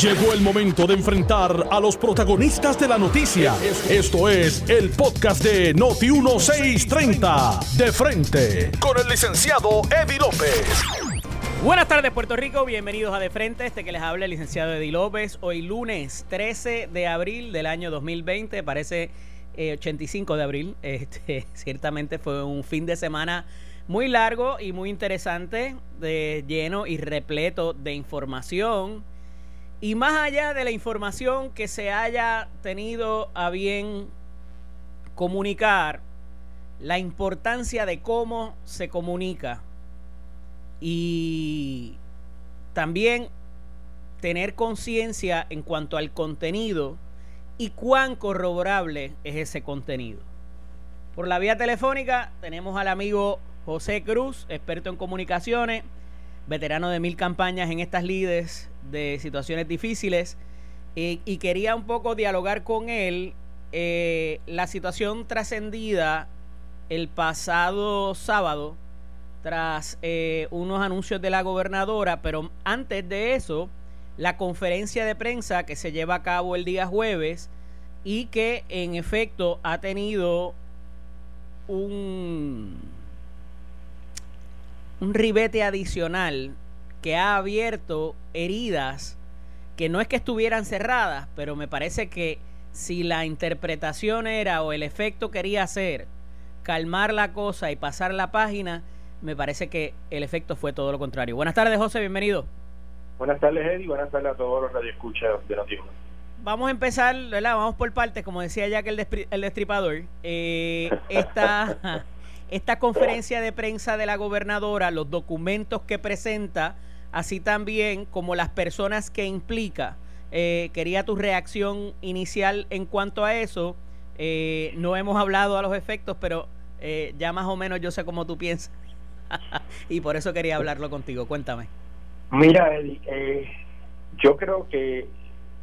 Llegó el momento de enfrentar a los protagonistas de la noticia. Esto es el podcast de Noti 1630. De frente con el licenciado Eddie López. Buenas tardes Puerto Rico, bienvenidos a De Frente, este que les habla el licenciado Eddie López. Hoy lunes 13 de abril del año 2020, parece 85 eh, de abril. Este, ciertamente fue un fin de semana muy largo y muy interesante, de, lleno y repleto de información. Y más allá de la información que se haya tenido a bien comunicar, la importancia de cómo se comunica y también tener conciencia en cuanto al contenido y cuán corroborable es ese contenido. Por la vía telefónica tenemos al amigo José Cruz, experto en comunicaciones, veterano de mil campañas en estas lides de situaciones difíciles, y quería un poco dialogar con él eh, la situación trascendida el pasado sábado tras eh, unos anuncios de la gobernadora, pero antes de eso, la conferencia de prensa que se lleva a cabo el día jueves y que en efecto ha tenido un, un ribete adicional que ha abierto heridas que no es que estuvieran cerradas, pero me parece que si la interpretación era o el efecto quería ser calmar la cosa y pasar la página, me parece que el efecto fue todo lo contrario. Buenas tardes, José, bienvenido. Buenas tardes, Eddie. Buenas tardes a todos los radioescuchas de Noticias. Vamos a empezar, ¿verdad? Vamos por partes, como decía ya que el, el destripador. Eh, esta, esta conferencia de prensa de la gobernadora, los documentos que presenta, así también como las personas que implica. Eh, quería tu reacción inicial en cuanto a eso. Eh, no hemos hablado a los efectos, pero eh, ya más o menos yo sé cómo tú piensas. y por eso quería hablarlo contigo. Cuéntame. Mira, Eddie, eh, yo creo que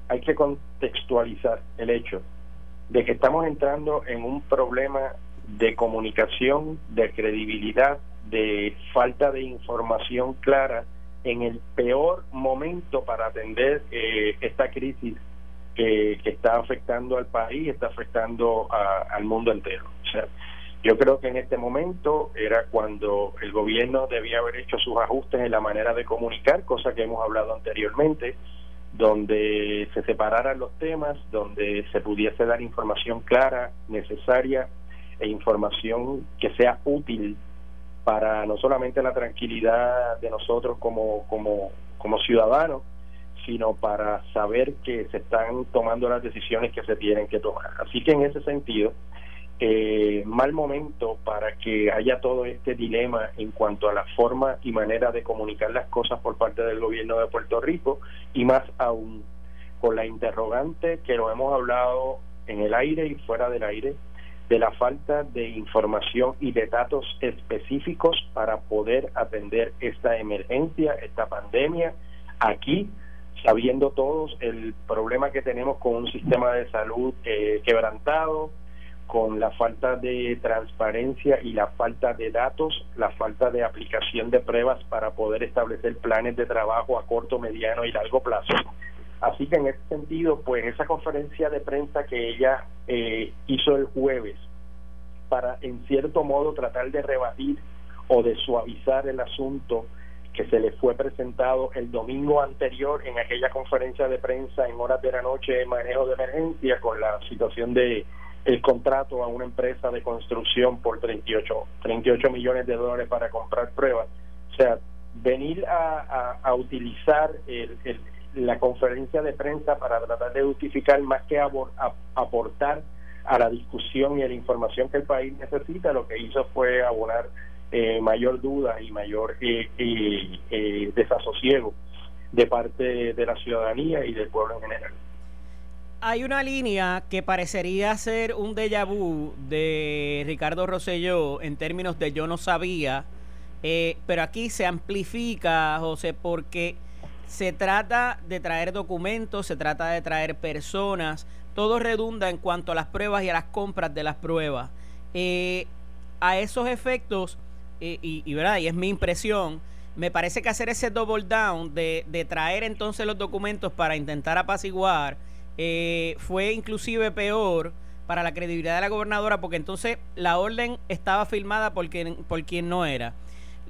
hay que contextualizar el hecho de que estamos entrando en un problema de comunicación, de credibilidad, de falta de información clara en el peor momento para atender eh, esta crisis que, está afectando al país, está afectando al mundo entero. O sea, yo creo que en este momento era cuando el gobierno debía haber hecho sus ajustes en la manera de comunicar, cosa que hemos hablado anteriormente, donde se separaran los temas, donde se pudiese dar información clara, necesaria e información que sea útil para no solamente la tranquilidad de nosotros como, como, como ciudadanos, sino para saber que se están tomando las decisiones que se tienen que tomar. Así que en ese sentido, eh, mal momento para que haya todo este dilema en cuanto a la forma y manera de comunicar las cosas por parte del gobierno de Puerto Rico y más aún con la interrogante que lo hemos hablado en el aire y fuera del aire de la falta de información y de datos específicos para poder atender esta emergencia, esta pandemia aquí sabiendo todos el problema que tenemos con un sistema de salud eh, quebrantado, con la falta de transparencia y la falta de datos, la falta de aplicación de pruebas para poder establecer planes de trabajo a corto, mediano y largo plazo. Así que en ese sentido, pues esa conferencia de prensa que ella eh, hizo el jueves para en cierto modo tratar de rebatir o de suavizar el asunto que se le fue presentado el domingo anterior en aquella conferencia de prensa en horas de la noche en manejo de emergencia con la situación de el contrato a una empresa de construcción por 38, 38 millones de dólares para comprar pruebas. O sea, venir a, a, utilizar el, la conferencia de prensa para tratar de justificar más que aportar a la discusión y a la información que el país necesita, lo que hizo fue abonar eh, mayor duda y mayor eh, eh, desasosiego de parte de la ciudadanía y del pueblo en general. Hay una línea que parecería ser un déjà vu de Ricardo Rosselló en términos de yo no sabía, eh, pero aquí se amplifica, José, porque se trata de traer documentos, se trata de traer personas, todo redunda en cuanto a las pruebas y a las compras de las pruebas. Eh, a esos efectos, eh, y, ¿verdad? y es mi impresión, me parece que hacer ese double down de, de traer entonces los documentos para intentar apaciguar eh, fue inclusive peor para la credibilidad de la gobernadora porque entonces la orden estaba firmada por quien, por quien no era.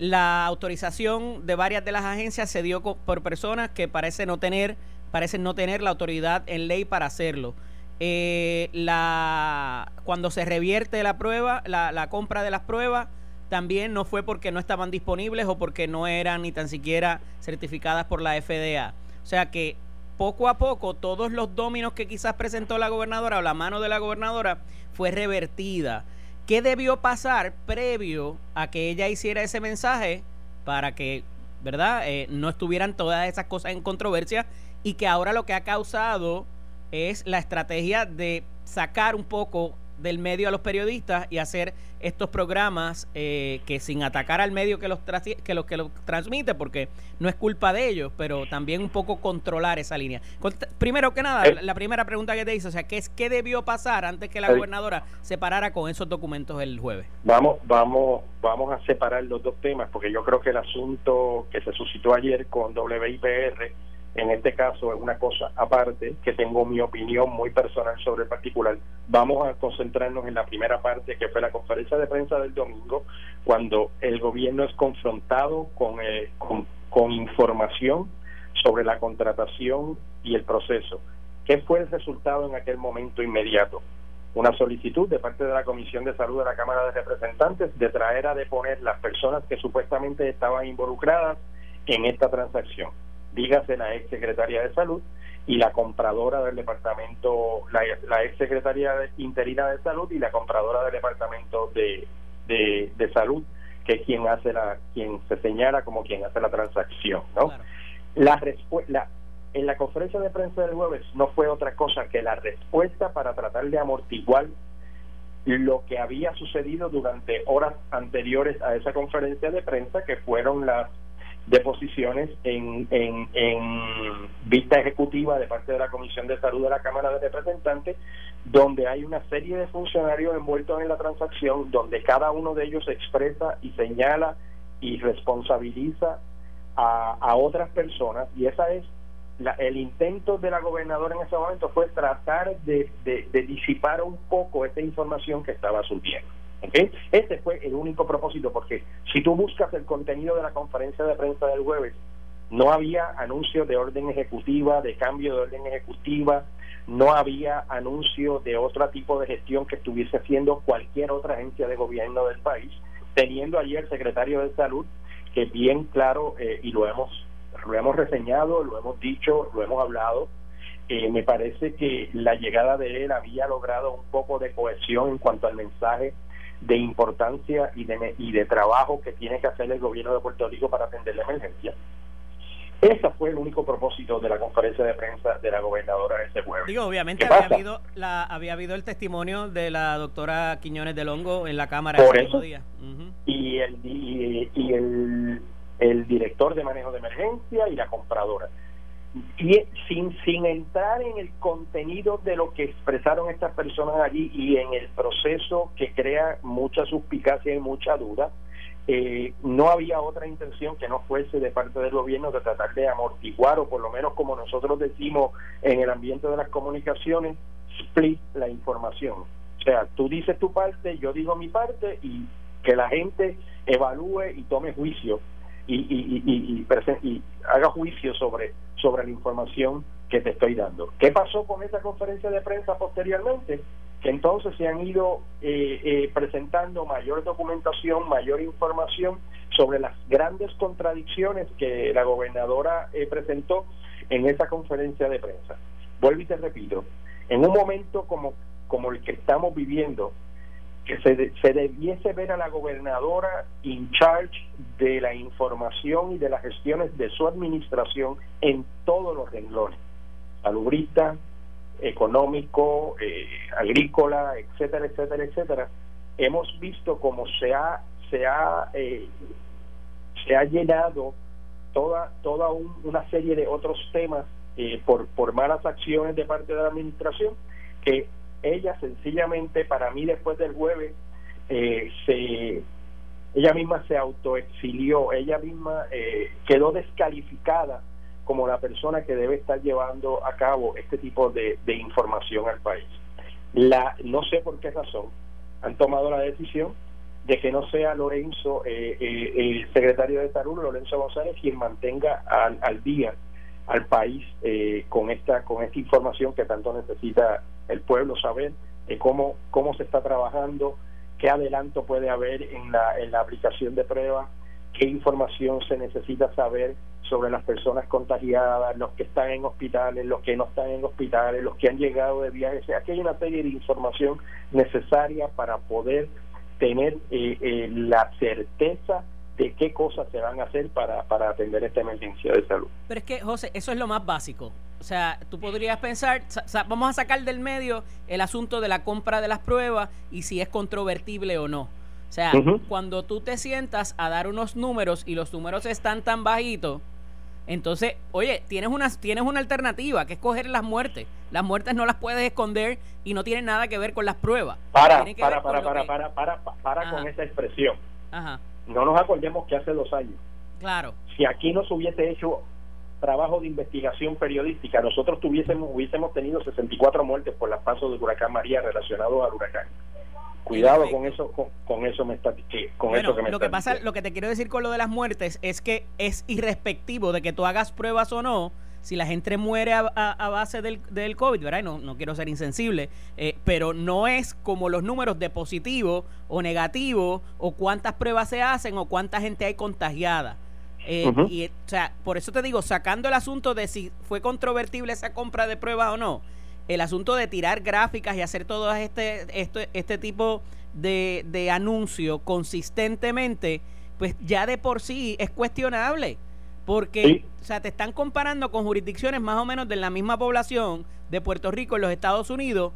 La autorización de varias de las agencias se dio por personas que parece no tener, parecen no tener la autoridad en ley para hacerlo. Eh, la, cuando se revierte la prueba, la compra de las pruebas, también no fue porque no estaban disponibles o porque no eran ni tan siquiera certificadas por la FDA. O sea que poco a poco todos los dominos que quizás presentó la gobernadora o la mano de la gobernadora fue revertida. ¿Qué debió pasar previo a que ella hiciera ese mensaje para que, ¿verdad?, eh, no estuvieran todas esas cosas en controversia y que ahora lo que ha causado es la estrategia de sacar un poco del medio a los periodistas y hacer estos programas eh, que sin atacar al medio que los, que los que los transmite, porque no es culpa de ellos, pero también un poco controlar esa línea. Primero que nada, la, primera pregunta que te hice, o sea, ¿qué, es, ¿qué debió pasar antes que la gobernadora se parara con esos documentos el jueves? Vamos, vamos, vamos a separar los dos temas, porque yo creo que el asunto que se suscitó ayer con WIPR en este caso es una cosa aparte, que tengo mi opinión muy personal sobre el particular. Vamos a concentrarnos en la primera parte, que fue la conferencia de prensa del domingo, cuando el gobierno es confrontado con, eh, con, información sobre la contratación y el proceso. ¿Qué fue el resultado en aquel momento inmediato? Una solicitud de parte de la Comisión de Salud de la Cámara de Representantes de traer a deponer las personas que supuestamente estaban involucradas en esta transacción dígase la ex secretaria de salud y la compradora del departamento, la, ex secretaria interina de salud y la compradora del departamento de, de, salud, que es quien hace la, quien se señala como quien hace la transacción, ¿no? La respuesta en la conferencia de prensa del jueves no fue otra cosa que la respuesta para tratar de amortiguar lo que había sucedido durante horas anteriores a esa conferencia de prensa, que fueron las de posiciones en, en, en, vista ejecutiva de parte de la Comisión de Salud de la Cámara de Representantes, donde hay una serie de funcionarios envueltos en la transacción, donde cada uno de ellos expresa y señala y responsabiliza a, a otras personas, y esa es la, el intento de la gobernadora en ese momento fue tratar de, de, de disipar un poco esa información que estaba subiendo. ¿Okay? Ese fue el único propósito, porque si tú buscas el contenido de la conferencia de prensa del jueves, no había anuncio de orden ejecutiva, de cambio de orden ejecutiva, no había anuncio de otro tipo de gestión que estuviese haciendo cualquier otra agencia de gobierno del país, teniendo allí el secretario de salud, que bien claro, eh, y lo hemos, lo hemos reseñado, lo hemos dicho, lo hemos hablado, eh, me parece que la llegada de él había logrado un poco de cohesión en cuanto al mensaje de importancia y de, y de trabajo que tiene que hacer el gobierno de Puerto Rico para atender la emergencia. Ese fue el único propósito de la conferencia de prensa de la gobernadora ese jueves. Digo, obviamente había habido, la, había habido el testimonio de la doctora Quiñones de Longo en la Cámara Por eso, día. Y, el, y, el, el director de manejo de emergencia y la compradora y sin, sin entrar en el contenido de lo que expresaron estas personas allí y en el proceso que crea mucha suspicacia y mucha duda, eh, no había otra intención que no fuese de parte del gobierno de tratar de amortiguar o por lo menos como nosotros decimos en el ambiente de las comunicaciones, split la información. O sea, tú dices tu parte, yo digo mi parte y que la gente evalúe y tome juicio y, y, y, y, haga juicio sobre, sobre la información que te estoy dando. ¿Qué pasó con esa conferencia de prensa posteriormente? Que entonces se han ido eh, eh, presentando mayor documentación, mayor información sobre las grandes contradicciones que la gobernadora eh, presentó en esa conferencia de prensa. Vuelvo y te repito, en un momento como, como el que estamos viviendo, que se, se debiese ver a la gobernadora in charge de la información y de las gestiones de su administración en todos los renglones, salubrista, económico, eh, agrícola, etcétera, etcétera, etcétera. Hemos visto cómo se ha se ha eh, se ha llenado toda toda una serie de otros temas eh, por por malas acciones de parte de la administración que ella sencillamente para mí después del jueves eh, se, ella misma se autoexilió, ella misma eh, quedó descalificada como la persona que debe estar llevando a cabo este tipo de, información al país. La, no sé por qué razón han tomado la decisión de que no sea Lorenzo, eh, eh, el secretario de salud, Lorenzo González, quien mantenga al, al día al país eh, con esta con esta información que tanto necesita el pueblo saber cómo cómo se está trabajando, qué adelanto puede haber en la en la aplicación de pruebas, qué información se necesita saber sobre las personas contagiadas, los que están en hospitales, los que no están en hospitales, los que han llegado de viaje. aquí hay una serie de información necesaria para poder tener eh, eh, la certeza de qué cosas se van a hacer para, para atender esta emergencia de salud. Pero es que, José, eso es lo más básico. O sea, tú podrías pensar, vamos a sacar del medio el asunto de la compra de las pruebas y si es controvertible o no. O sea, cuando tú te sientas a dar unos números y los números están tan bajitos, entonces, oye, tienes una, tienes una alternativa, que es coger las muertes. Las muertes no las puedes esconder y no tienen nada que ver con las pruebas. Para, para, para, para, para, para, para, con esa expresión. No nos acordemos que hace dos años. Claro. Si aquí no se hubiese hecho trabajo de investigación periodística, nosotros tuviésemos, hubiésemos tenido 64 muertes por las pasos del huracán María relacionados al huracán. Cuidado con eso, con, eso me está, con eso que me lo que pasa, lo que te quiero decir con lo de las muertes es que es irrespectivo de que tú hagas pruebas o no. Si la gente muere a, base del, del, COVID, ¿verdad? no, no quiero ser insensible, eh, pero no es como los números de positivo o negativo o cuántas pruebas se hacen o cuánta gente hay contagiada. Eh, y, o sea, por eso te digo, sacando el asunto de si fue controvertible esa compra de pruebas o no, el asunto de tirar gráficas y hacer todo este, este, este tipo de, de anuncio consistentemente, pues ya de por sí es cuestionable. Porque, o sea, te están comparando con jurisdicciones más o menos de la misma población de Puerto Rico en los Estados Unidos,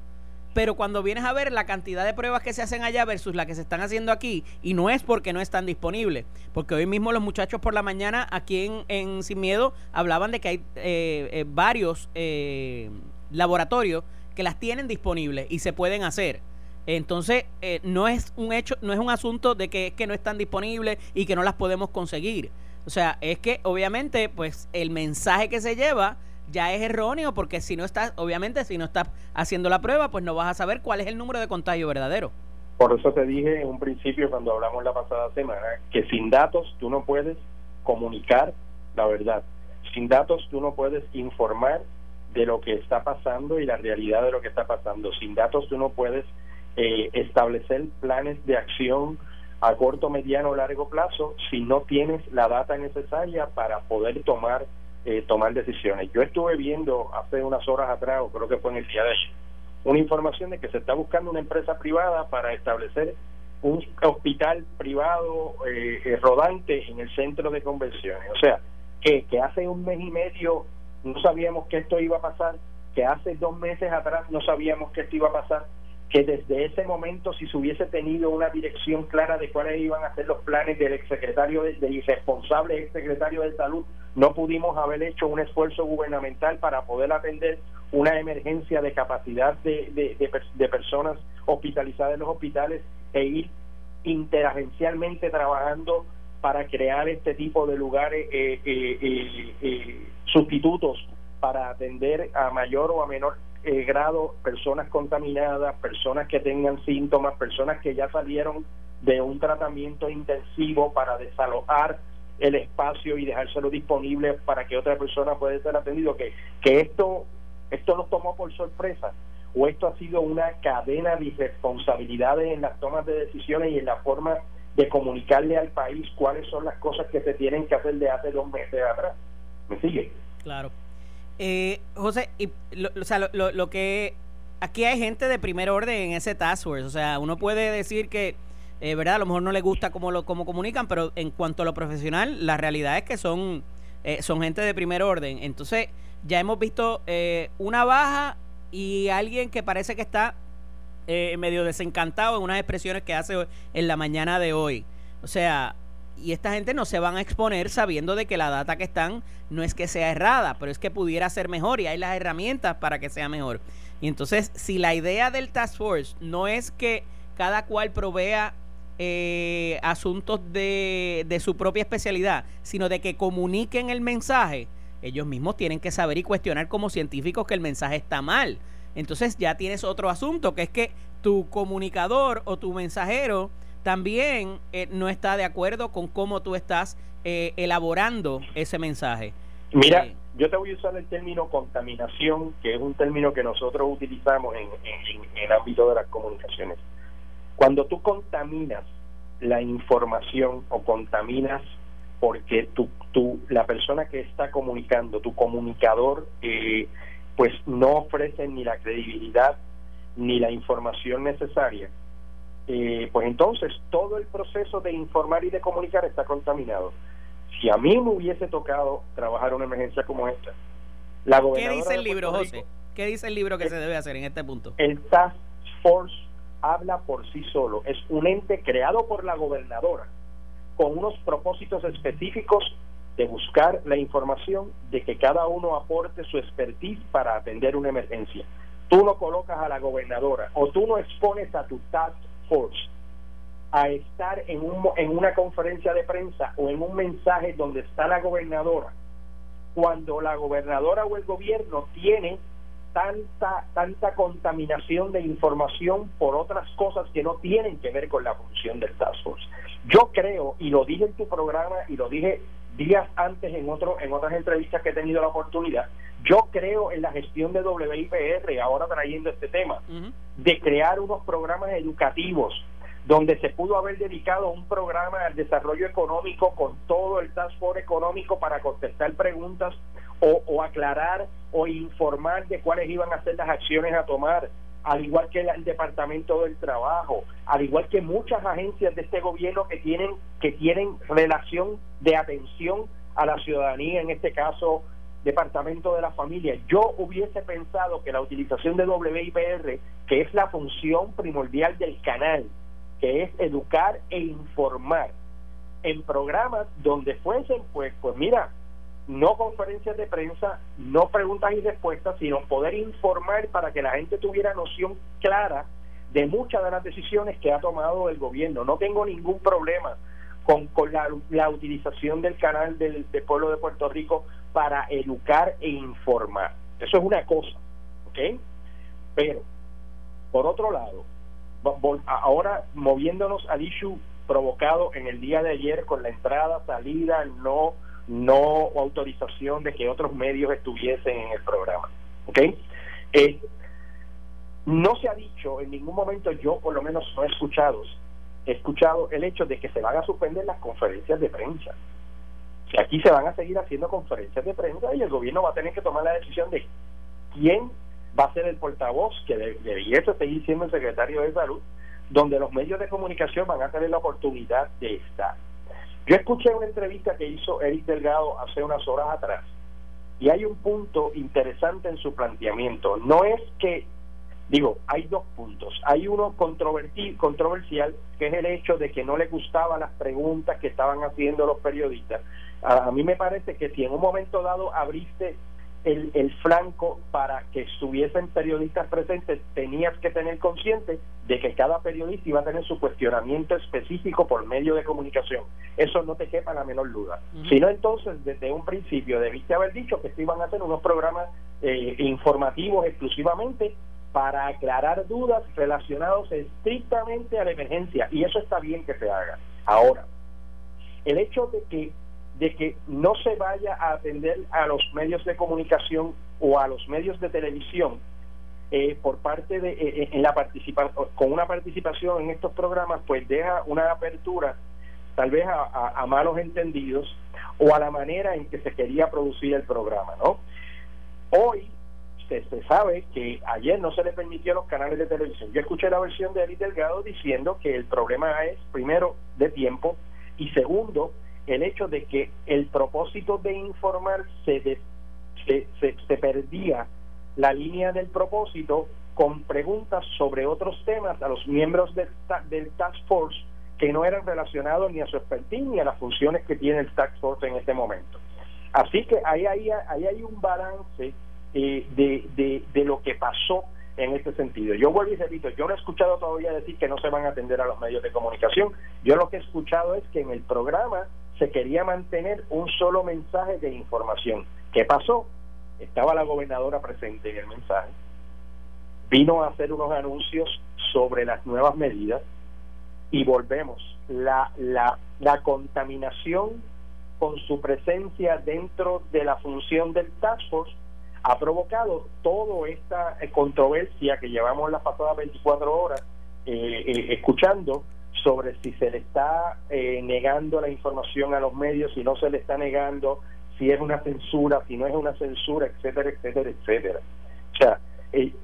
pero cuando vienes a ver la cantidad de pruebas que se hacen allá versus la que se están haciendo aquí, y no es porque no están disponibles, porque hoy mismo los muchachos por la mañana aquí en, Sin Miedo hablaban de que hay eh, eh, varios eh, laboratorios que las tienen disponibles y se pueden hacer. Entonces, eh, no es un hecho, no es un asunto de que, que no están disponibles y que no las podemos conseguir. O sea, es que obviamente, pues, el mensaje que se lleva ya es erróneo, porque si no estás, obviamente, si no estás haciendo la prueba, pues no vas a saber cuál es el número de contagio verdadero. Por eso te dije en un principio, cuando hablamos la pasada semana, que sin datos tú no puedes comunicar la verdad. Sin datos tú no puedes informar de lo que está pasando y la realidad de lo que está pasando. Sin datos tú no puedes eh, establecer planes de acción a corto, mediano o largo plazo si no tienes la data necesaria para poder tomar eh, tomar decisiones. Yo estuve viendo hace unas horas atrás, o creo que fue en el día de ayer, una información de que se está buscando una empresa privada para establecer un hospital privado eh, rodante en el centro de convenciones. O sea, que, que hace un mes y medio no sabíamos que esto iba a pasar, que hace dos meses atrás no sabíamos que esto iba a pasar, que desde ese momento si se hubiese tenido una dirección clara de cuáles iban a ser los planes del exsecretario, de, del irresponsable exsecretario de salud, no pudimos haber hecho un esfuerzo gubernamental para poder atender una emergencia de capacidad de, de, personas hospitalizadas en los hospitales e ir interagencialmente trabajando para crear este tipo de lugares eh, eh, eh, sustitutos para atender a mayor o a menor grado personas contaminadas, personas que tengan síntomas, personas que ya salieron de un tratamiento intensivo para desalojar el espacio y dejárselo disponible para que otra persona pueda ser atendido, que, que esto, esto nos tomó por sorpresa o esto ha sido una cadena de irresponsabilidades en las tomas de decisiones y en la forma de comunicarle al país cuáles son las cosas que se tienen que hacer de hace dos meses atrás. ¿Me sigue? Claro. Eh, José, y lo, o sea, lo, lo, que aquí hay gente de primer orden en ese task force, o sea, uno puede decir que, eh, verdad, a lo mejor no le gusta cómo lo cómo comunican, pero en cuanto a lo profesional, la realidad es que son eh, son gente de primer orden. Entonces, ya hemos visto eh, una baja y alguien que parece que está medio desencantado en unas expresiones que hace en la mañana de hoy. O sea, y esta gente no se van a exponer sabiendo de que la data que están no es que sea errada, pero es que pudiera ser mejor y hay las herramientas para que sea mejor. Y entonces, si la idea del Task Force no es que cada cual provea eh, asuntos de, de su propia especialidad, sino de que comuniquen el mensaje, ellos mismos tienen que saber y cuestionar como científicos que el mensaje está mal. Entonces ya tienes otro asunto, que es que tu comunicador o tu mensajero también eh, no está de acuerdo con cómo tú estás eh, elaborando ese mensaje. Mira, eh, yo te voy a usar el término contaminación, que es un término que nosotros utilizamos en, el ámbito de las comunicaciones. Cuando tú contaminas la información o contaminas porque tú, tú, la persona que está comunicando, tu comunicador, eh, pues no ofrece ni la credibilidad ni la información necesaria, eh, pues entonces todo el proceso de informar y de comunicar está contaminado. Si a mí me hubiese tocado trabajar una emergencia como esta, la ¿Qué dice el libro, José? ¿Qué dice el libro que se debe hacer en este punto? El Task Force habla por sí solo. Es un ente creado por la gobernadora con unos propósitos específicos de buscar la información, de que cada uno aporte su expertise para atender una emergencia. Tú no colocas a la gobernadora o tú no expones a tu task a estar en, un, en una conferencia de prensa o en un mensaje donde está la gobernadora, cuando la gobernadora o el gobierno tiene tanta tanta contaminación de información por otras cosas que no tienen que ver con la función del Task Force. Yo creo y lo dije en tu programa y lo dije días antes en otro en otras entrevistas que he tenido la oportunidad, yo creo en la gestión de WIPR, ahora trayendo este tema, de crear unos programas educativos donde se pudo haber dedicado un programa al desarrollo económico con todo el task force económico para contestar preguntas o, o, aclarar o informar de cuáles iban a ser las acciones a tomar, al igual que el, Departamento del Trabajo, al igual que muchas agencias de este gobierno que tienen que tienen relación de atención a la ciudadanía, en este caso Departamento de la Familia. Yo hubiese pensado que la utilización de WIPR, que es la función primordial del canal, que es educar e informar en programas donde fuesen, pues, pues mira, no conferencias de prensa, no preguntas y respuestas, sino poder informar para que la gente tuviera noción clara de muchas de las decisiones que ha tomado el gobierno. No tengo ningún problema con, con la, la, utilización del canal del, del, pueblo de Puerto Rico para educar e informar. Eso es una cosa, ¿ok? Pero, por otro lado, ahora moviéndonos al issue provocado en el día de ayer con la entrada, salida, no no autorización de que otros medios estuviesen en el programa. Eh, no se ha dicho en ningún momento, yo por lo menos no he escuchado, he escuchado el hecho de que se van a suspender las conferencias de prensa. Aquí se van a seguir haciendo conferencias de prensa y el gobierno va a tener que tomar la decisión de quién va a ser el portavoz, que debiese seguir siendo el secretario de salud, donde los medios de comunicación van a tener la oportunidad de estar. Yo escuché una entrevista que hizo Eric Delgado hace unas horas atrás y hay un punto interesante en su planteamiento. No es que, digo, hay dos puntos. Hay uno controversial, que es el hecho de que no le gustaban las preguntas que estaban haciendo los periodistas. A, mí me parece que si en un momento dado abriste el, el, flanco para que estuviesen periodistas presentes, tenías que tener consciente de que cada periodista iba a tener su cuestionamiento específico por medio de comunicación. Eso no te quepa la menor duda. Sino entonces, desde un principio, debiste haber dicho que se iban a hacer unos programas eh, informativos exclusivamente para aclarar dudas relacionados estrictamente a la emergencia. Y eso está bien que se haga. Ahora, el hecho de que de que no se vaya a atender a los medios de comunicación o a los medios de televisión eh, por parte de eh, eh, en la con una participación en estos programas pues deja una apertura tal vez a, malos entendidos o a la manera en que se quería producir el programa no hoy se, sabe que ayer no se le permitió a los canales de televisión. Yo escuché la versión de Eric Delgado diciendo que el problema es primero de tiempo y segundo el hecho de que el propósito de informar se, se, se, perdía la línea del propósito con preguntas sobre otros temas a los miembros del, del Task Force que no eran relacionados ni a su expertise ni a las funciones que tiene el Task Force en este momento. Así que ahí, ahí, ahí hay un balance eh, de, de, de, lo que pasó en este sentido. Yo vuelvo y repito, yo no he escuchado todavía decir que no se van a atender a los medios de comunicación. Yo lo que he escuchado es que en el programa se quería mantener un solo mensaje de información. ¿Qué pasó? Estaba la gobernadora presente en el mensaje. Vino a hacer unos anuncios sobre las nuevas medidas y volvemos. La, la, la contaminación con su presencia dentro de la función del Task Force ha provocado toda esta eh, controversia que llevamos las pasadas 24 horas eh, eh, escuchando sobre si se le está negando la información a los medios, si no se le está negando, si es una censura, si no es una censura, etcétera, etcétera, etcétera. O sea,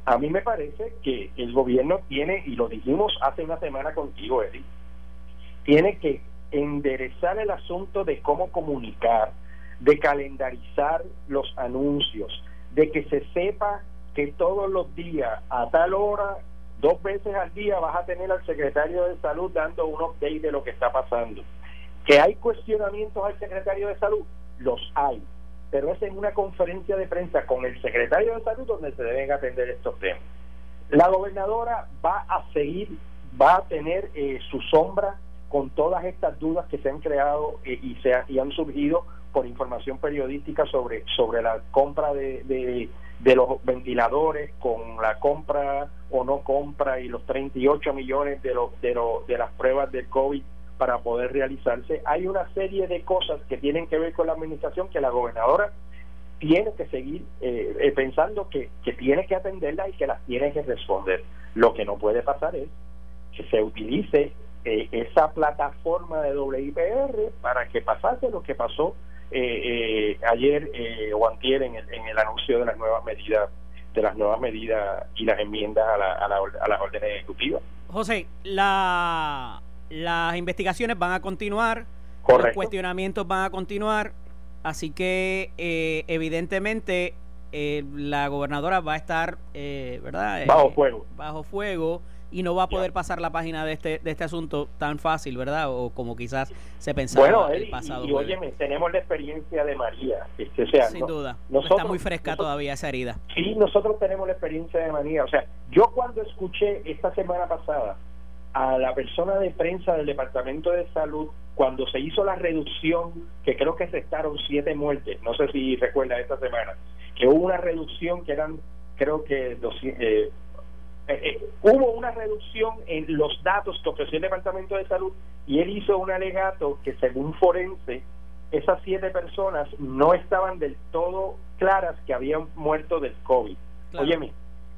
a mí me parece que el gobierno tiene, y lo dijimos hace una semana contigo, Eddie, tiene que enderezar el asunto de cómo comunicar, de calendarizar los anuncios, de que se sepa que todos los días, a tal hora, dos veces al día, vas a tener al secretario de salud dando un update de lo que está pasando. Que hay cuestionamientos al secretario de salud, los hay, pero es en una conferencia de prensa con el secretario de salud donde se deben atender estos temas. La gobernadora va a seguir, va a tener eh, su sombra con todas estas dudas que se han creado eh, y, se y han surgido por información periodística sobre, sobre la compra de, de, los ventiladores, con la compra o no compra y los 38 millones de, los, de, los, de las pruebas del COVID para poder realizarse. Hay una serie de cosas que tienen que ver con la administración que la gobernadora tiene que seguir eh, eh, pensando que, que tiene que atenderla y que las tiene que responder. Lo que no puede pasar es que se utilice eh, esa plataforma de WIPR para que pasase lo que pasó eh, eh, ayer eh, o antier en el, en el anuncio de las nuevas medidas de las nuevas medidas y las enmiendas a, la, a, la, a las órdenes ejecutivas. José, la, las investigaciones van a continuar, Correcto. los cuestionamientos van a continuar, así que eh, evidentemente eh, la gobernadora va a estar, eh, ¿verdad? Bajo fuego. Bajo fuego y no va a poder pasar la página de este de este asunto tan fácil, ¿verdad? O como quizás se pensaba bueno, el pasado. Y, y óyeme, tenemos la experiencia de María. Este, o sea, Sin no, duda. nosotros, Está muy fresca nosotros, todavía esa herida. Sí, nosotros tenemos la experiencia de María. O sea, yo cuando escuché esta semana pasada a la persona de prensa del Departamento de Salud, cuando se hizo la reducción, que creo que restaron siete muertes, no sé si recuerda esta semana, que hubo una reducción que eran, creo que 200, eh, eh, eh, hubo una reducción en los datos que ofreció el Departamento de Salud y él hizo un alegato que según forense esas siete personas no estaban del todo claras que habían muerto del COVID. Claro. Óyeme,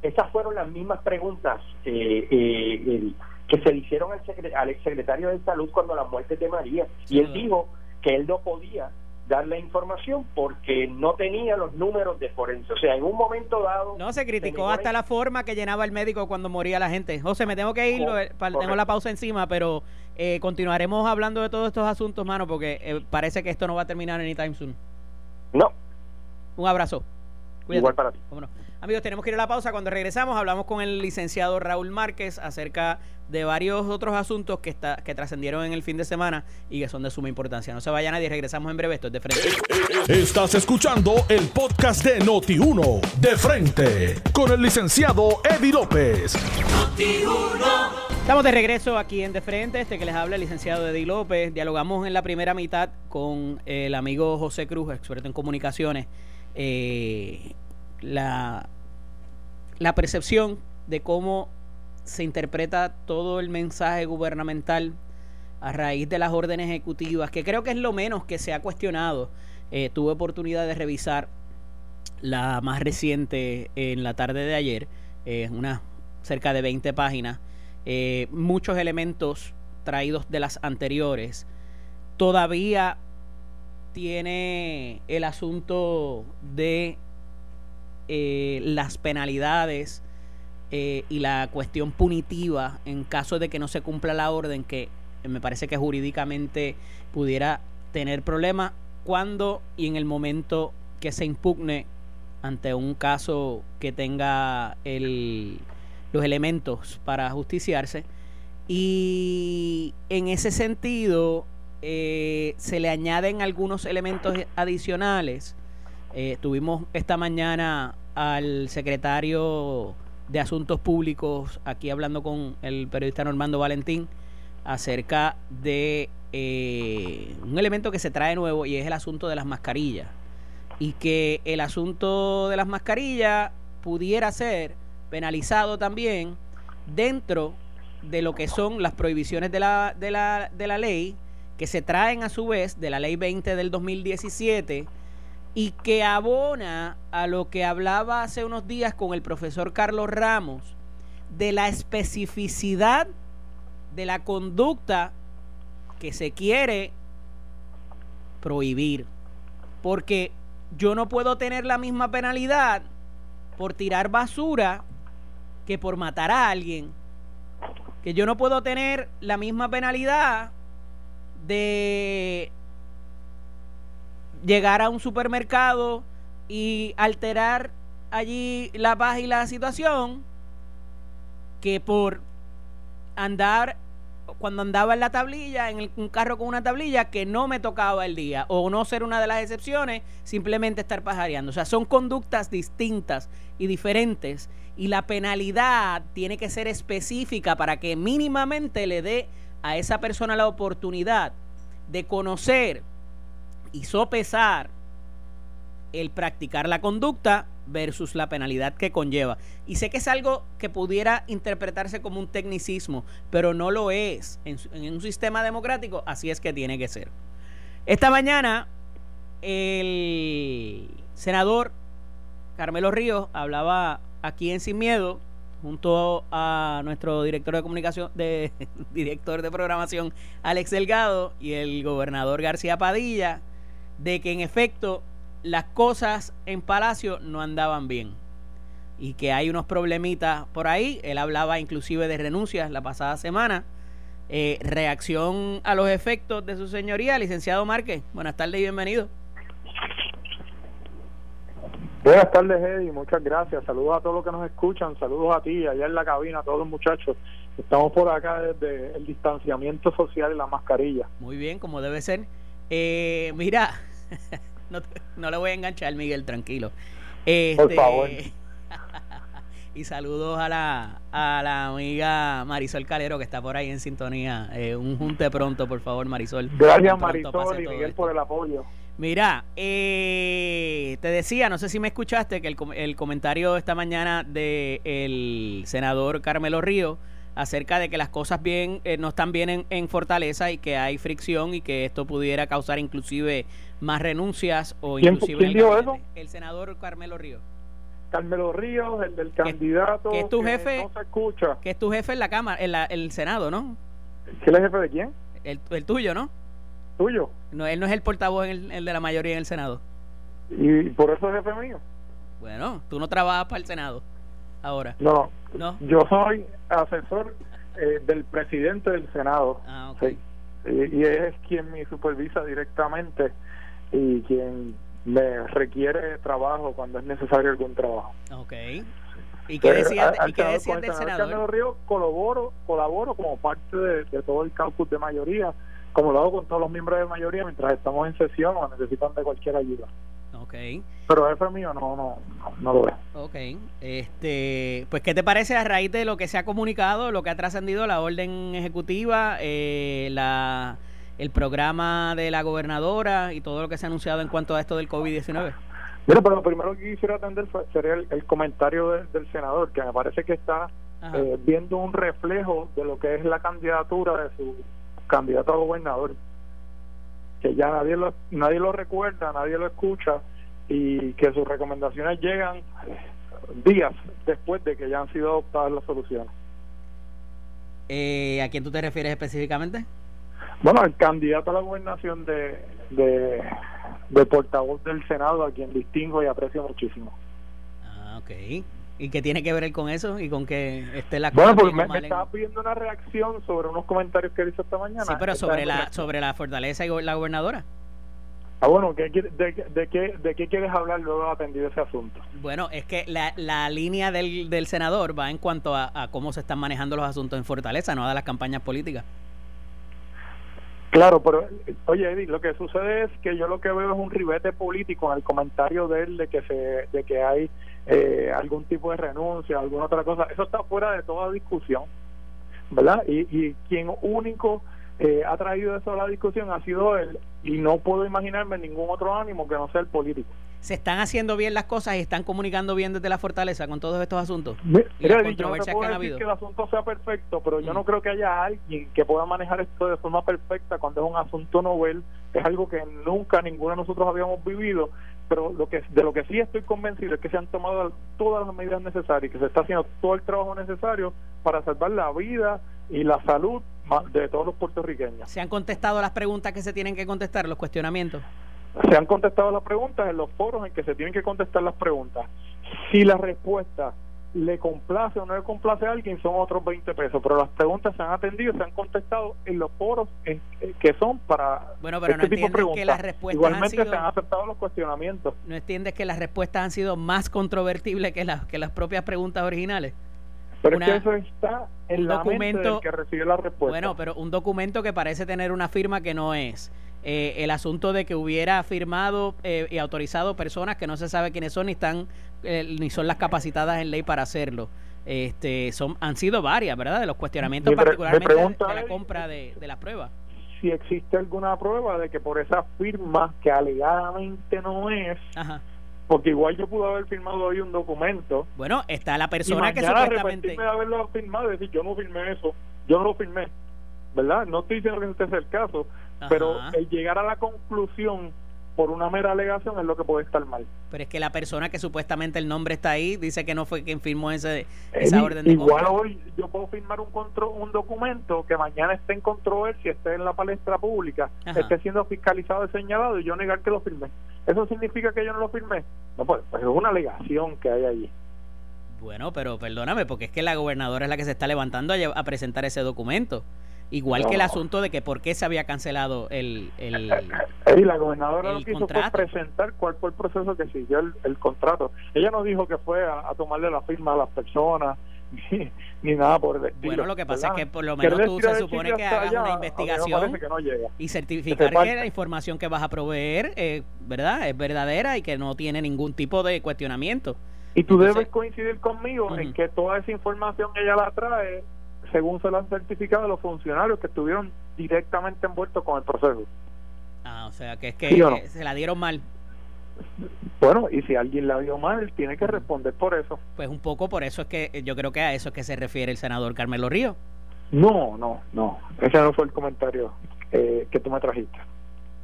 esas fueron las mismas preguntas eh, eh, que se le hicieron al, secre al exsecretario de Salud cuando la muerte de María. Y él dijo que él no podía dar la información porque no tenía los números de forense. O sea, en un momento dado... No, se criticó hasta la forma que llenaba el médico cuando moría la gente. José, me tengo que ir, lo, tengo la pausa encima, pero eh, continuaremos hablando de todos estos asuntos, mano, porque eh, parece que esto no va a terminar anytime soon. No. Un abrazo. Cuídate. Igual para ti. No? Amigos, tenemos que ir a la pausa. Cuando regresamos hablamos con el licenciado Raúl Márquez acerca de varios otros asuntos que, está, que trascendieron en el fin de semana y que son de suma importancia. No se vaya nadie, regresamos en breve. Esto es de frente. Estás escuchando el podcast de Noti1 de frente con el licenciado Eddie López. Noti1. Estamos de regreso aquí en De Frente, este que les habla el licenciado Eddie López. Dialogamos en la primera mitad con el amigo José Cruz, experto en comunicaciones. Eh, la, la percepción de cómo se interpreta todo el mensaje gubernamental a raíz de las órdenes ejecutivas, que creo que es lo menos que se ha cuestionado. Eh, tuve oportunidad de revisar la más reciente en la tarde de ayer, eh, una cerca de 20 páginas, eh, muchos elementos traídos de las anteriores. Todavía tiene el asunto de eh, las penalidades eh, y la cuestión punitiva en caso de que no se cumpla la orden, que me parece que jurídicamente pudiera tener problemas cuando y en el momento que se impugne ante un caso que tenga el, los elementos para justiciarse. Y en ese sentido, eh, se le añaden algunos elementos adicionales. Eh, tuvimos esta mañana al secretario de Asuntos Públicos, aquí hablando con el periodista Normando Valentín, acerca de eh, un elemento que se trae nuevo y es el asunto de las mascarillas. Y que el asunto de las mascarillas pudiera ser penalizado también dentro de lo que son las prohibiciones de la, de la, de la ley que se traen a su vez de la ley 20 del 2017 y que abona a lo que hablaba hace unos días con el profesor Carlos Ramos de la especificidad de la conducta que se quiere prohibir. Porque yo no puedo tener la misma penalidad por tirar basura que por matar a alguien. Que yo no puedo tener la misma penalidad de llegar a un supermercado y alterar allí la paz y la situación que por andar cuando andaba en la tablilla, en un carro con una tablilla que no me tocaba el día, o no ser una de las excepciones, simplemente estar pajareando. O sea, son conductas distintas y diferentes, y la penalidad tiene que ser específica para que mínimamente le dé a esa persona la oportunidad de conocer y sopesar el practicar la conducta versus la penalidad que conlleva. Y sé que es algo que pudiera interpretarse como un tecnicismo, pero no lo es. En, en, un sistema democrático así es que tiene que ser. Esta mañana el senador Carmelo Ríos hablaba aquí en Sin Miedo junto a nuestro director de comunicación, de director de programación Alex Delgado y el gobernador García Padilla, de que en efecto las cosas en Palacio no andaban bien y que hay unos problemitas por ahí. Él hablaba inclusive de renuncias la pasada semana. Eh, reacción a los efectos de su señoría, licenciado Márquez. Buenas tardes y bienvenido. Buenas tardes, Eddie. Muchas gracias. Saludos a todos los que nos escuchan. Saludos a ti, allá en la cabina, a todos los muchachos. Estamos por acá desde el distanciamiento social y la mascarilla. Muy bien, como debe ser. Eh, mira, no, no, le voy a enganchar, Miguel, tranquilo. Este, por favor. y saludos a la, a la amiga Marisol Calero que está por ahí en sintonía. Eh, un junte pronto, por favor, Marisol. Gracias, Marisol y Miguel, por el apoyo. Mira, eh, te decía, no sé si me escuchaste, que el, el comentario esta mañana del el senador Carmelo Río acerca de que las cosas bien eh, no están bien en, en, Fortaleza y que hay fricción y que esto pudiera causar inclusive más renuncias o ¿Quién, inclusive ¿quién dijo eso? el senador Carmelo Río. Carmelo Ríos, el del candidato que es tu jefe, no se escucha. Que es tu jefe en la Cámara, en la, el Senado, ¿no? ¿Qué es el jefe de quién? El, el tuyo, ¿no? ¿Tuyo? No, él no es el portavoz, el, el de la mayoría en el Senado. ¿Y por eso es jefe mío? Bueno, tú no trabajas para el Senado ahora. No, no. yo soy asesor eh, del presidente del Senado. Ah, okay. sí. y, y es quien me supervisa directamente y quien me requiere trabajo cuando es necesario algún trabajo. Ok. ¿Y qué decían, ¿y qué decían del senador? Río colaboro, colaboro como parte de, de todo el caucus de mayoría como lo hago con todos los miembros de mayoría mientras estamos en sesión o necesitan de cualquier ayuda. Ok. Pero jefe mío no, no, no, lo es. Ok. Este, pues, ¿qué te parece a raíz de lo que se ha comunicado, lo que ha trascendido la orden ejecutiva, eh, la, el programa de la gobernadora y todo lo que se ha anunciado en cuanto a esto del COVID-19? Mira, pero lo primero que quisiera atender fue, sería el, el comentario de, del senador, que me parece que está eh, viendo un reflejo de lo que es la candidatura de su candidato a gobernador que ya nadie lo nadie lo recuerda nadie lo escucha y que sus recomendaciones llegan días después de que ya han sido adoptadas las soluciones. Eh, ¿a quién tú te refieres específicamente? bueno al candidato a la gobernación de de, de portavoz del senado a quien distingo y aprecio muchísimo. Ah ok ¿Y qué tiene que ver con eso? ¿Y con que esté la Bueno, pues me, me estaba pidiendo una reacción sobre unos comentarios que hizo esta mañana. Sí, pero sobre la, sobre la fortaleza y la gobernadora. Ah, bueno, ¿de, de, de, qué, ¿de qué quieres hablar luego de atendido ese asunto? Bueno, es que la, la línea del, del senador va en cuanto a, a, cómo se están manejando los asuntos en Fortaleza, no a las campañas políticas. Claro, pero oye Eddie, lo que sucede es que yo lo que veo es un ribete político en el comentario de él de que se, de que hay eh, algún tipo de renuncia, alguna otra cosa. Eso está fuera de toda discusión, ¿verdad? Y, y quien único eh, ha traído eso a la discusión ha sido él y no puedo imaginarme ningún otro ánimo que no sea el político se están haciendo bien las cosas y están comunicando bien desde la fortaleza con todos estos asuntos. Mira, yo no puedo decir que el asunto sea perfecto, pero yo no mm. creo que haya alguien que pueda manejar esto de forma perfecta cuando es un asunto novel, es algo que nunca ninguno de nosotros habíamos vivido, pero lo que de lo que sí estoy convencido es que se han tomado todas las medidas necesarias y que se está haciendo todo el trabajo necesario para salvar la vida y la salud de todos los puertorriqueños. ¿Se han contestado las preguntas que se tienen que contestar, los cuestionamientos? Se han contestado las preguntas en los foros en que se tienen que contestar las preguntas. Si la respuesta le complace o no le complace a alguien son otros 20 pesos, pero las preguntas se han atendido, se han contestado en los foros eh, que son para bueno, pero este no tipo de preguntas. Que las respuestas Igualmente se han aceptado los cuestionamientos. ¿No entiendes que las respuestas han sido más controvertibles que las que las propias preguntas originales? Pero es que eso está en un documento, que recibe la respuesta. Bueno, pero un documento que parece tener una firma que no es. Eh, el asunto de que hubiera firmado eh, y autorizado personas que no se sabe quiénes son ni están eh, ni son las capacitadas en ley para hacerlo. Este, son han sido varias, ¿verdad? De los cuestionamientos particularmente de, la compra de, de las pruebas. Si existe alguna prueba de que por esa firma que alegadamente no es, porque igual yo pude haber firmado hoy un documento. Bueno, está la persona que supuestamente. de haberlo firmado y decir, yo no firmé eso, yo no lo firmé, ¿verdad? No estoy diciendo que este sea el caso, pero el llegar a la conclusión por una mera alegación es lo que puede estar mal. Pero es que la persona que supuestamente el nombre está ahí dice que no fue quien firmó ese, esa orden de Igual hoy yo puedo firmar un un documento que mañana esté en controversia, esté en la palestra pública, esté siendo fiscalizado y señalado y yo negar que lo firmé. ¿Eso significa que yo no lo firmé? No, pues, pues es una alegación que hay allí. Bueno, pero perdóname, porque es que la gobernadora es la que se está levantando a, a presentar ese documento. Igual que el asunto de que por qué se había cancelado el, el, y la gobernadora lo que hizo fue presentar cuál fue el proceso que siguió el, contrato. Ella no dijo que fue a, tomarle la firma a las personas ni, nada por el estilo. Bueno, lo que pasa es que por lo menos tú se supone que hagas una investigación y certificar que la información que vas a proveer, eh, ¿verdad? Es verdadera y que no tiene ningún tipo de cuestionamiento. Y tú debes coincidir conmigo en que toda esa información ella la trae según se lo han certificado los funcionarios que estuvieron directamente envueltos con el proceso. Ah, o sea, que es que se la dieron mal. Bueno, y si alguien la dio mal, tiene que responder por eso. Pues un poco por eso es que yo creo que a eso es que se refiere el senador Carmelo Río. No, no, no. Ese no fue el comentario eh, que tú me trajiste.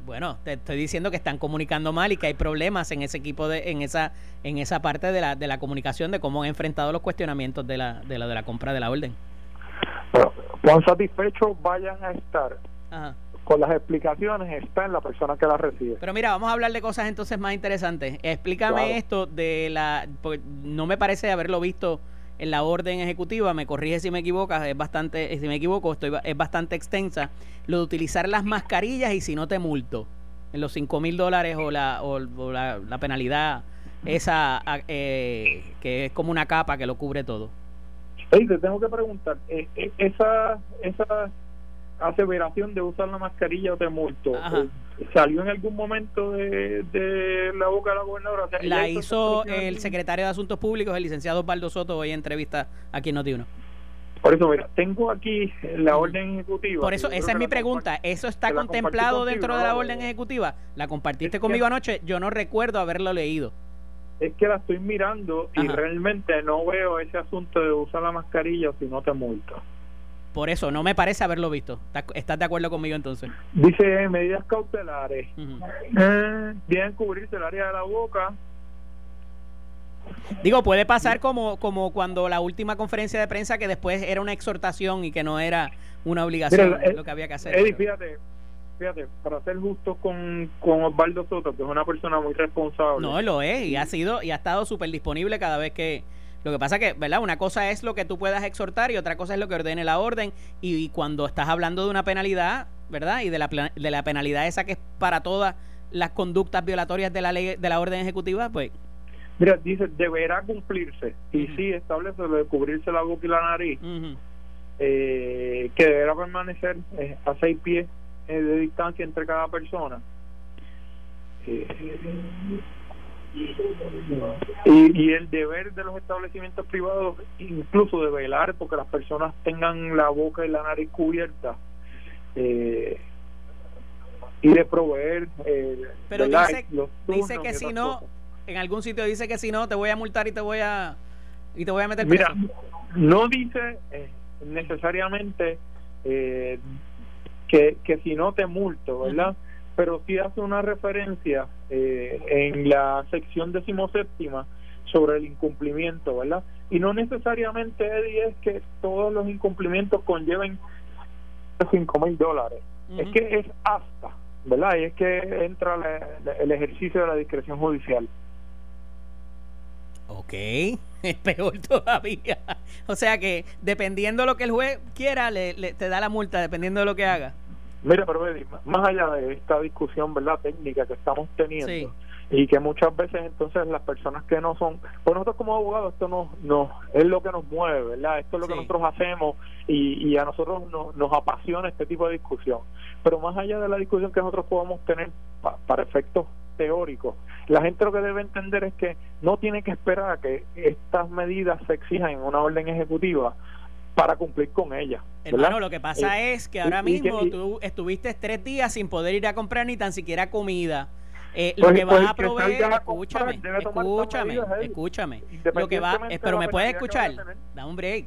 Bueno, te estoy diciendo que están comunicando mal y que hay problemas en ese equipo de, en esa, en esa parte de la, de la comunicación de cómo han enfrentado los cuestionamientos de la, de la, de la compra de la orden. Bueno, cuán satisfechos vayan a estar con las explicaciones está en la persona que las recibe. Pero mira, vamos a hablar de cosas entonces más interesantes. Explícame esto de la... no me parece haberlo visto en la orden ejecutiva, me corrige si me equivocas, es bastante, si me equivoco, estoy, es bastante extensa, lo de utilizar las mascarillas y si no te multo, en los 5 mil dólares o, la, o, la, penalidad esa eh, que es como una capa que lo cubre todo. Hey, te tengo que preguntar, eh, eh, esa, esa aseveración de usar la mascarilla o de multo, eh, ¿salió en algún momento de, la boca de la gobernadora? la hizo el secretario de Asuntos Públicos, el licenciado Osvaldo Soto, hoy en entrevista aquí en Noti1. Por eso, mira, tengo aquí la orden ejecutiva. Por eso, esa es mi pregunta. ¿Eso está contemplado dentro de la orden ejecutiva? ¿La compartiste conmigo anoche? Yo no recuerdo haberlo leído es que la estoy mirando y realmente no veo ese asunto de usar la mascarilla si no te multa. Por eso, no me parece haberlo visto. ¿Estás de acuerdo conmigo entonces? Dice medidas cautelares. Eh, bien cubrirse el área de la boca. Digo, puede pasar como, como cuando la última conferencia de prensa que después era una exhortación y que no era una obligación lo que había que hacer. Eddie, fíjate, fíjate, para ser justo con, con Osvaldo Soto, que es una persona muy responsable. No, lo es, y ha sido, y ha estado súper disponible cada vez que, lo que pasa que, ¿verdad? Una cosa es lo que tú puedas exhortar y otra cosa es lo que ordene la orden. Y, cuando estás hablando de una penalidad, ¿verdad? Y de la, de la penalidad esa que es para todas las conductas violatorias de la ley, de la orden ejecutiva, pues... Mira, dice, deberá cumplirse. Y sí, establece lo de cubrirse la boca y la nariz. eh, que deberá permanecer eh, a seis pies eh, de distancia entre cada persona. Eh, y, y, el deber de los establecimientos privados, incluso de velar porque las personas tengan la boca y la nariz cubierta, eh, y de proveer. Eh, Pero dice, dice que si no, en algún sitio dice que si no, te voy a multar y te voy a y te voy a meter preso. Mira, no dice eh, necesariamente eh, que, que si no te multo, ¿verdad? Pero sí hace una referencia eh, en la sección decimoséptima sobre el incumplimiento, ¿verdad? Y no necesariamente, Eddie, es que todos los incumplimientos conlleven cinco mil dólares. Es que es hasta, ¿verdad? Y es que entra el ejercicio de la discreción judicial. Ok, es peor todavía. O sea que dependiendo de lo que el juez quiera, le, te da la multa, dependiendo de lo que haga. Mira, pero más allá de esta discusión verdad técnica que estamos teniendo y que muchas veces entonces las personas que no son, pues nosotros como abogados esto nos, nos es lo que nos mueve, ¿verdad? Esto es lo que nosotros hacemos y, y a nosotros nos, nos apasiona este tipo de discusión. Pero más allá de la discusión que nosotros podamos tener para efectos teóricos, la gente lo que debe entender es que no tiene que esperar a que estas medidas se exijan en una orden ejecutiva para cumplir con ella. Hermano, lo que pasa eh, es que ahora mismo tú estuviste tres días sin poder ir a comprar ni tan siquiera comida. Eh, lo pues, que vas a proveer, escúchame, escúchame, escúchame. Lo que va, eh, pero me puedes escuchar, da un break.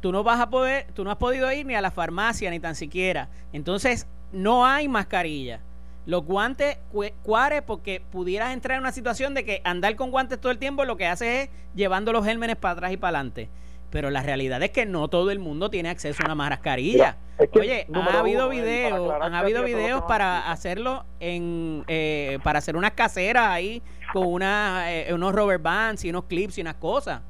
Tú no vas a poder, tú no has podido ir ni a la farmacia ni tan siquiera. Entonces, no hay mascarilla. Los guantes, cuare, porque pudieras entrar en una situación de que andar con guantes todo el tiempo lo que hace es llevando los gérmenes para atrás y para adelante. Pero la realidad es que no todo el mundo tiene acceso a una mascarilla. Oye, han habido videos, han habido videos para hacerlo en, eh, para hacer unas caseras ahí con una, eh, unos rubber bands y unos clips y unas cosas.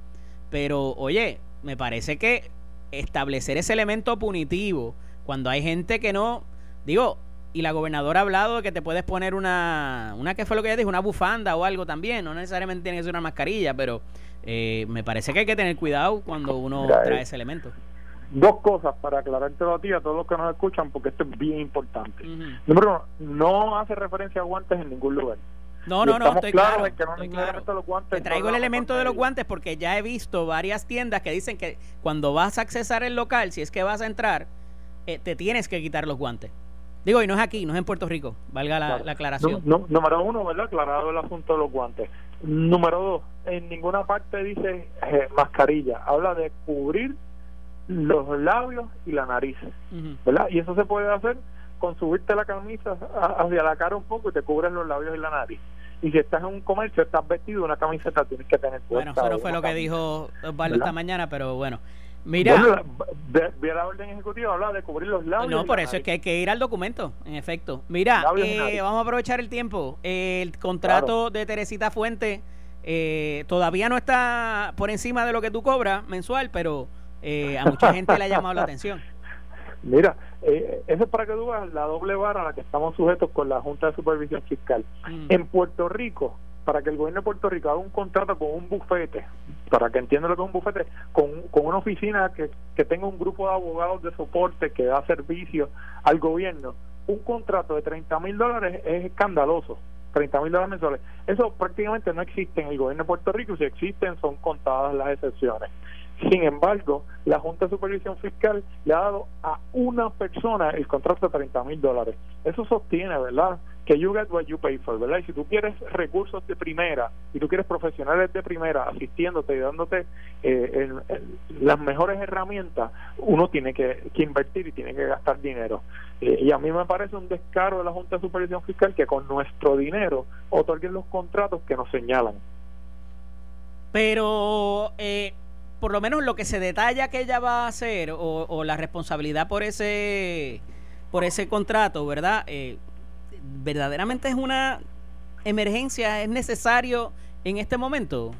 Pero, oye, me parece que establecer ese elemento punitivo cuando hay gente que no, digo, y la gobernadora ha hablado de que te puedes poner una, una que fue lo que ella dijo, una bufanda o algo también, no necesariamente tiene que ser una mascarilla, pero eh, me parece que hay que tener cuidado cuando uno trae eh, ese elemento. Dos cosas para aclarártelo a ti, a todos los que nos escuchan, porque esto es bien importante. Número uno, no hace referencia a guantes en ningún lugar. No, no, no, estoy claro. Te traigo el elemento de los guantes porque ya he visto varias tiendas que dicen que cuando vas a accesar el local, si es que vas a entrar, eh, te tienes que quitar los guantes. Digo, y no es aquí, no es en Puerto Rico, valga la, aclaración. número uno, ¿verdad? Aclarado el asunto de los guantes. Número dos, en ninguna parte dice eh, mascarilla, habla de cubrir los labios y la nariz, ¿verdad? Y eso se puede hacer con subirte la camisa hacia la cara un poco y te cubres los labios y la nariz. Y si estás en un comercio, estás vestido una camiseta, tienes que tener Bueno, eso no fue lo que dijo Osvaldo esta mañana, pero bueno. Mira. la, orden ejecutiva habla de cubrir los labios. No, por eso es que hay que ir al documento, en efecto. Mira, eh, vamos a aprovechar el tiempo. el contrato de Teresita Fuente eh, todavía no está por encima de lo que tú cobras mensual, pero eh, a mucha gente le ha llamado la atención. Mira, eso es para que tú veas la doble vara a la que estamos sujetos con la Junta de Supervisión Fiscal. Mm. En Puerto Rico, para que el gobierno de Puerto Rico haga un contrato con un bufete, para que entienda lo que es un bufete, con, una oficina que, que tenga un grupo de abogados de soporte que da servicio al gobierno, un contrato de 30 mil dólares es escandaloso. 30 mil dólares mensuales. Eso prácticamente no existe en el gobierno de Puerto Rico si existen son contadas las excepciones. Sin embargo, la Junta de Supervisión Fiscal le ha dado a una persona el contrato de 30 mil dólares. Eso sostiene, ¿verdad? Que you get what you pay for, ¿verdad? Y si tú quieres recursos de primera y tú quieres profesionales de primera asistiéndote y dándote eh, las mejores herramientas, uno tiene que, invertir y tiene que gastar dinero. Eh, y a mí me parece un descaro de la Junta de Supervisión Fiscal que con nuestro dinero otorguen los contratos que nos señalan. Pero... Eh por lo menos lo que se detalla que ella va a hacer o, la responsabilidad por ese por ese contrato, ¿verdad? Eh, verdaderamente es una emergencia, es necesario en este momento.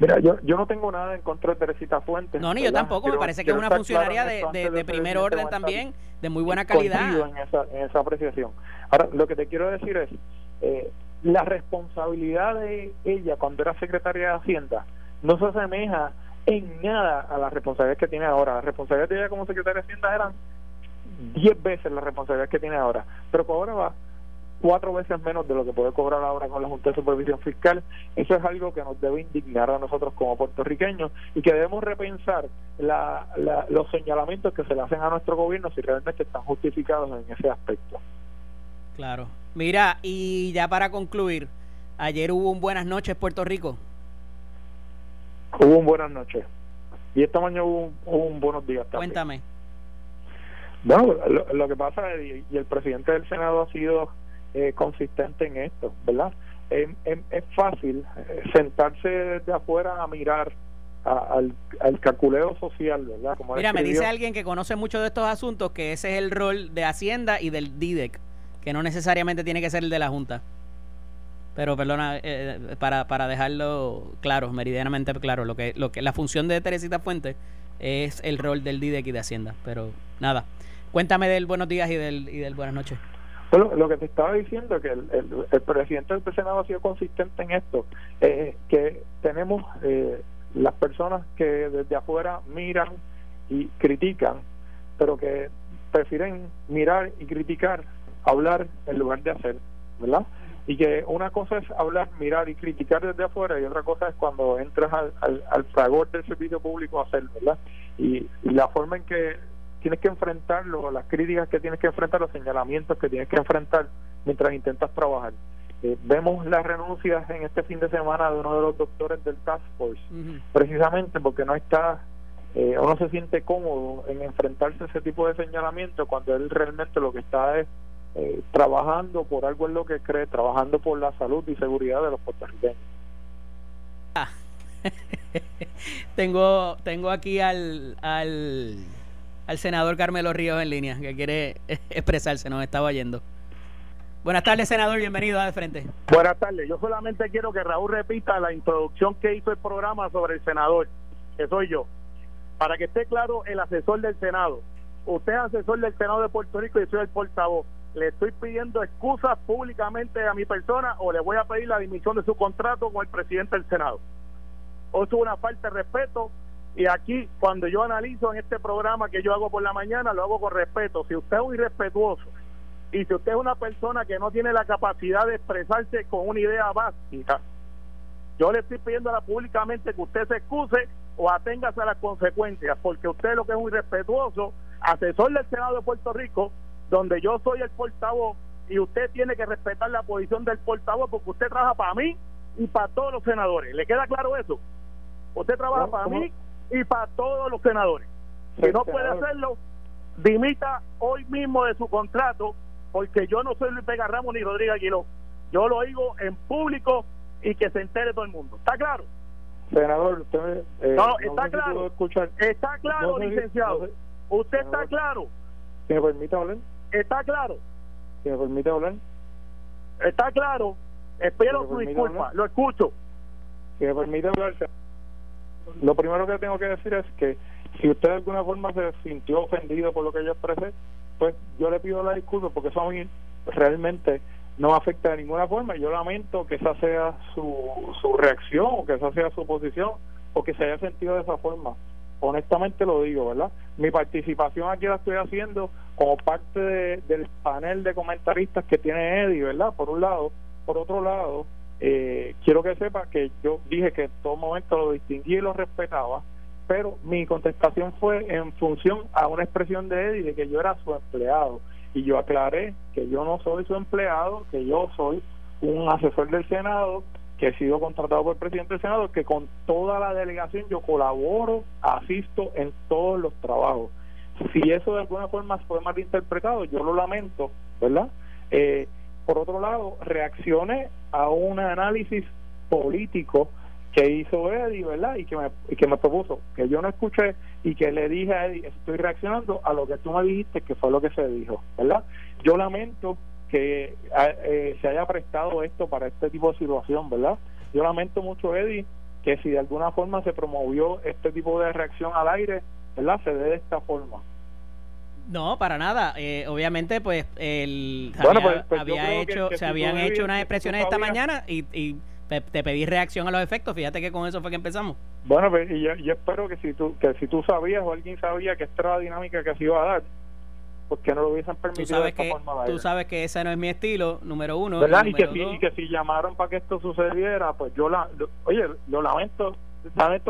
Mira, yo, yo no tengo nada en contra de Teresita Fuentes. No, ni yo tampoco, me parece que es una funcionaria de, de, primer orden también, de muy buena calidad. En esa, en esa apreciación. Ahora, lo que te quiero decir es, eh, la responsabilidad de ella cuando era secretaria de Hacienda no se asemeja en nada a la responsabilidad que tiene ahora. La responsabilidad de ella como secretaria de Hacienda eran 10 veces la responsabilidad que tiene ahora, pero por ahora va cuatro veces menos de lo que puede cobrar ahora con la Junta de Supervisión Fiscal. Eso es algo que nos debe indignar a nosotros como puertorriqueños y que debemos repensar la, los señalamientos que se le hacen a nuestro gobierno si realmente están justificados en ese aspecto. Claro. Mira, y ya para concluir, ayer hubo un Buenas noches Puerto Rico. Hubo un Buenas noches. Y esta mañana hubo un, Buenos días también. Cuéntame. Bueno, lo, que pasa, y el presidente del Senado ha sido eh, consistente en esto, ¿verdad? es fácil eh, sentarse desde afuera a mirar al, al, calculeo social, ¿verdad? Como Mira, me dice alguien que conoce mucho de estos asuntos que ese es el rol de Hacienda y del DIDEC, que no necesariamente tiene que ser el de la Junta. Pero perdona, eh, para, para dejarlo claro, meridianamente claro, lo que, lo que la función de Teresita Fuentes es el rol del DIDEC y de Hacienda. Pero nada, cuéntame del buenos días y del, y del buenas noches. Lo que te estaba diciendo que el, el, presidente del Senado ha sido consistente en esto, eh, que tenemos eh, las personas que desde afuera miran y critican, pero que prefieren mirar y criticar, hablar en lugar de hacer, ¿verdad? Y que una cosa es hablar, mirar y criticar desde afuera y otra cosa es cuando entras al, al, al fragor del servicio público a hacer, ¿verdad? y la forma en que tienes que enfrentarlo, las críticas que tienes que enfrentar, los señalamientos que tienes que enfrentar mientras intentas trabajar. Eh, vemos las renuncias en este fin de semana de uno de los doctores del Task Force, precisamente porque no está eh, o no se siente cómodo en enfrentarse a ese tipo de señalamientos cuando él realmente lo que está es eh, trabajando por algo en lo que cree, trabajando por la salud y seguridad de los puertorriqueños. Ah. tengo, tengo aquí al, al al senador Carmelo Ríos en línea, que quiere expresarse, nos estaba yendo. Buenas tardes, senador, bienvenido a De Frente. Buenas tardes, yo solamente quiero que Raúl repita la introducción que hizo el programa sobre el senador, que soy yo. Para que esté claro, el asesor del Senado. Usted es asesor del Senado de Puerto Rico y soy el portavoz. Le estoy pidiendo excusas públicamente a mi persona o le voy a pedir la dimisión de su contrato con el presidente del Senado. O es una falta de respeto y aquí, cuando yo analizo en este programa que yo hago por la mañana, lo hago con respeto. Si usted es un irrespetuoso y si usted es una persona que no tiene la capacidad de expresarse con una idea básica, yo le estoy pidiendo públicamente que usted se excuse o aténgase a las consecuencias, porque usted lo que es un irrespetuoso, asesor del Senado de Puerto Rico, donde yo soy el portavoz, y usted tiene que respetar la posición del portavoz porque usted trabaja para mí y para todos los senadores. ¿Le queda claro eso? Usted trabaja para mí y para todos los senadores. Si no puede hacerlo, dimita hoy mismo de su contrato, porque yo no soy Luis Vega Ramos ni Rodríguez Aguiló. Yo lo digo en público y que se entere todo el mundo. ¿Está claro? Senador, usted. Eh, no, está claro. Está claro, licenciado. usted está claro. Me permite hablar. Está claro. Me permite hablar. Está claro. Espero su disculpa. Lo escucho. Me permite hablar, lo primero que tengo que decir es que si usted de alguna forma se sintió ofendido por lo que yo expresé, pues yo le pido la disculpa porque eso a mí realmente no afecta de ninguna forma. Yo lamento que esa sea su, su reacción o que esa sea su posición o que se haya sentido de esa forma. Honestamente lo digo, ¿verdad? Mi participación aquí la estoy haciendo como parte del panel de comentaristas que tiene Eddie, ¿verdad? Por un lado. Por otro lado, eh, quiero que sepa que yo dije que en todo momento lo distinguí y lo respetaba, pero mi contestación fue en función a una expresión de Eddie de que yo era su empleado. Y yo aclaré que yo no soy su empleado, que yo soy un asesor del Senado, que he sido contratado por el presidente del Senado, que con toda la delegación yo colaboro, asisto en todos los trabajos. Si eso de alguna forma fue malinterpretado, yo lo lamento, ¿verdad? Eh, por otro lado, reaccioné a un análisis político que hizo Eddie, ¿verdad? Y que, me, que me propuso, que yo no escuché y que le dije a Eddie, estoy reaccionando a lo que tú me dijiste, que fue lo que se dijo, ¿verdad? Yo lamento que eh, se haya prestado esto para este tipo de situación, ¿verdad? Yo lamento mucho, Eddie, que si de alguna forma se promovió este tipo de reacción al aire, ¿verdad? Se dé de esta forma. No, para nada. Eh, obviamente, pues, el, había, pues, pues, hecho, se habían hecho unas expresiones esta mañana y, y te pedí reacción a los efectos. Fíjate que con eso fue que empezamos. Bueno, pues, y yo, espero que si tú que si tú sabías o alguien sabía que esta era la dinámica que se iba a dar, porque no lo hubiesen permitido tú sabes que tú sabes que ese no es mi estilo número uno y, que si, que si llamaron para que esto sucediera pues yo la oye lo lamento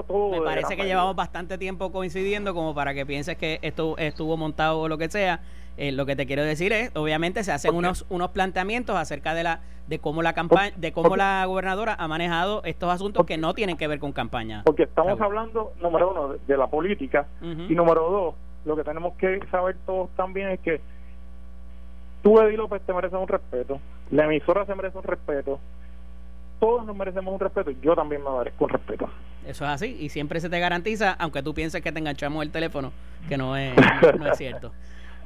todo me parece que llevamos bastante tiempo coincidiendo como para que pienses que esto estuvo montado o lo que sea. Eh, lo que te quiero decir es obviamente se hacen unos unos planteamientos acerca de la de cómo la campaña de cómo la gobernadora ha manejado estos asuntos que no tienen que ver con campaña. Porque estamos hablando número uno de, la política. Y número dos lo que tenemos que saber todos también es que tú, Eddie López, te mereces un respeto, la emisora se merece un respeto, todos nos merecemos un respeto y yo también me merezco un respeto. Eso es así y siempre se te garantiza, aunque tú pienses que te enganchamos el teléfono, que no es, no es cierto.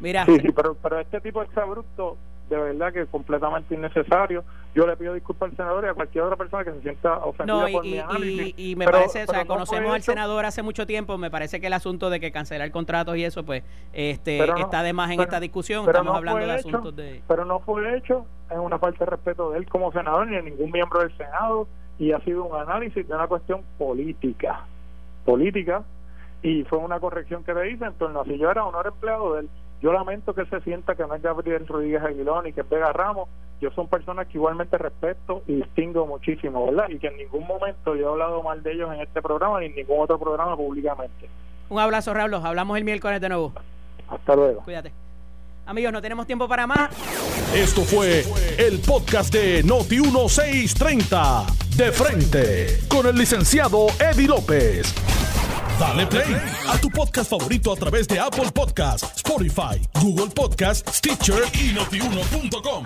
Mira, sí, pero, pero este tipo de exabrupto de verdad que es completamente innecesario. Yo le pido disculpas al senador y a cualquier otra persona que se sienta ofendida por mi análisis. Y, me parece, o sea, conocemos al senador hace mucho tiempo, me parece que el asunto de que cancelar contratos y eso, pues, este está de más en esta discusión. Estamos hablando de asuntos de. Pero no fue hecho, es una falta de respeto de él como senador ni de ningún miembro del Senado, y ha sido un análisis de una cuestión política. Política, y fue una corrección que le hice en torno a si yo era honor empleado de él yo lamento que se sienta que no es Gabriel Rodríguez Aguilón y que es Vega Ramos. Yo son personas que igualmente respeto y distingo muchísimo, ¿verdad? Y que en ningún momento yo he hablado mal de ellos en este programa ni en ningún otro programa públicamente. Un abrazo, Raúl. Hablamos el miércoles de nuevo. Hasta luego. Cuídate. Amigos, no tenemos tiempo para más. Esto fue el podcast de Noti1630. De frente, con el licenciado Eddie López. Dale play a tu podcast favorito a través de Apple Podcasts, Spotify, Google Podcasts, Stitcher y notiuno.com.